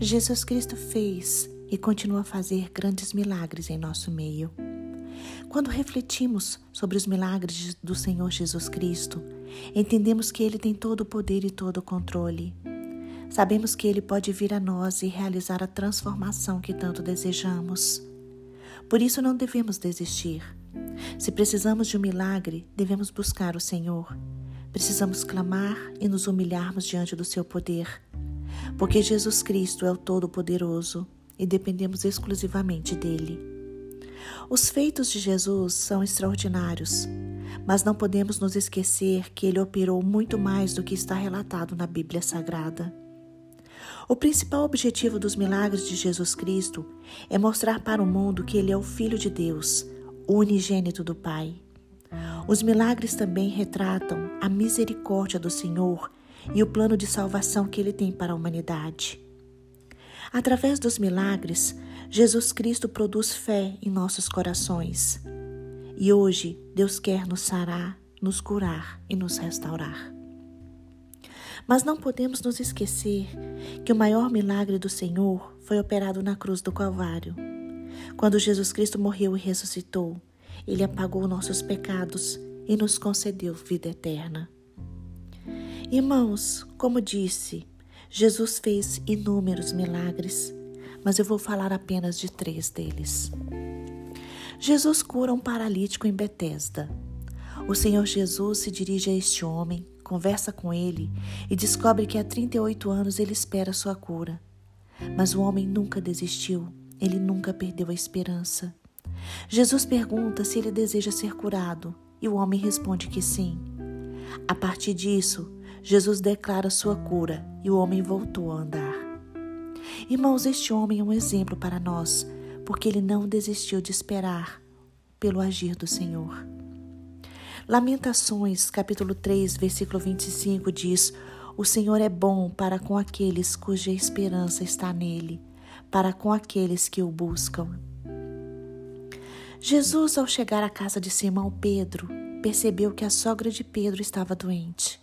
Jesus Cristo fez e continua a fazer grandes milagres em nosso meio. Quando refletimos sobre os milagres do Senhor Jesus Cristo, entendemos que Ele tem todo o poder e todo o controle. Sabemos que Ele pode vir a nós e realizar a transformação que tanto desejamos. Por isso não devemos desistir. Se precisamos de um milagre, devemos buscar o Senhor. Precisamos clamar e nos humilharmos diante do seu poder, porque Jesus Cristo é o Todo-Poderoso e dependemos exclusivamente dele. Os feitos de Jesus são extraordinários, mas não podemos nos esquecer que ele operou muito mais do que está relatado na Bíblia Sagrada. O principal objetivo dos milagres de Jesus Cristo é mostrar para o mundo que ele é o Filho de Deus, o unigênito do Pai. Os milagres também retratam a misericórdia do Senhor e o plano de salvação que ele tem para a humanidade. Através dos milagres, Jesus Cristo produz fé em nossos corações. E hoje Deus quer nos sarar, nos curar e nos restaurar. Mas não podemos nos esquecer que o maior milagre do Senhor foi operado na cruz do Calvário. Quando Jesus Cristo morreu e ressuscitou, ele apagou nossos pecados e nos concedeu vida eterna. Irmãos, como disse, Jesus fez inúmeros milagres, mas eu vou falar apenas de três deles. Jesus cura um paralítico em Betesda. O Senhor Jesus se dirige a este homem, conversa com ele e descobre que há 38 anos ele espera sua cura. Mas o homem nunca desistiu, ele nunca perdeu a esperança. Jesus pergunta se ele deseja ser curado e o homem responde que sim. A partir disso, Jesus declara sua cura e o homem voltou a andar. Irmãos, este homem é um exemplo para nós, porque ele não desistiu de esperar pelo agir do Senhor. Lamentações, capítulo 3, versículo 25 diz: O Senhor é bom para com aqueles cuja esperança está nele, para com aqueles que o buscam. Jesus, ao chegar à casa de Simão Pedro, percebeu que a sogra de Pedro estava doente.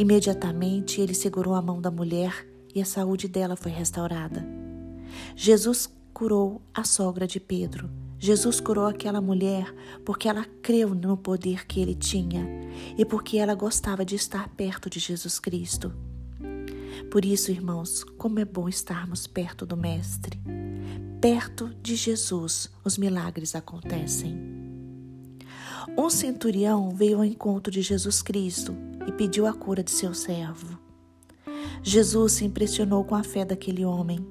Imediatamente ele segurou a mão da mulher e a saúde dela foi restaurada. Jesus curou a sogra de Pedro. Jesus curou aquela mulher porque ela creu no poder que ele tinha e porque ela gostava de estar perto de Jesus Cristo. Por isso, irmãos, como é bom estarmos perto do Mestre. Perto de Jesus, os milagres acontecem. Um centurião veio ao encontro de Jesus Cristo e pediu a cura de seu servo. Jesus se impressionou com a fé daquele homem.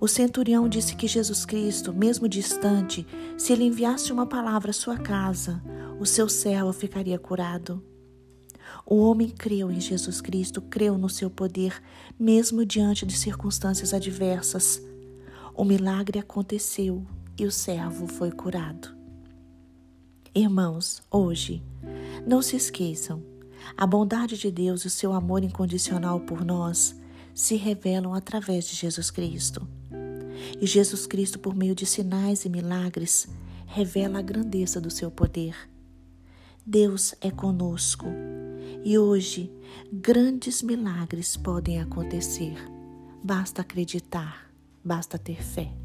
O centurião disse que Jesus Cristo, mesmo distante, se ele enviasse uma palavra à sua casa, o seu servo ficaria curado. O homem creu em Jesus Cristo, creu no seu poder, mesmo diante de circunstâncias adversas. O milagre aconteceu e o servo foi curado. Irmãos, hoje, não se esqueçam a bondade de Deus e o seu amor incondicional por nós se revelam através de Jesus Cristo. E Jesus Cristo, por meio de sinais e milagres, revela a grandeza do seu poder. Deus é conosco e hoje grandes milagres podem acontecer. Basta acreditar, basta ter fé.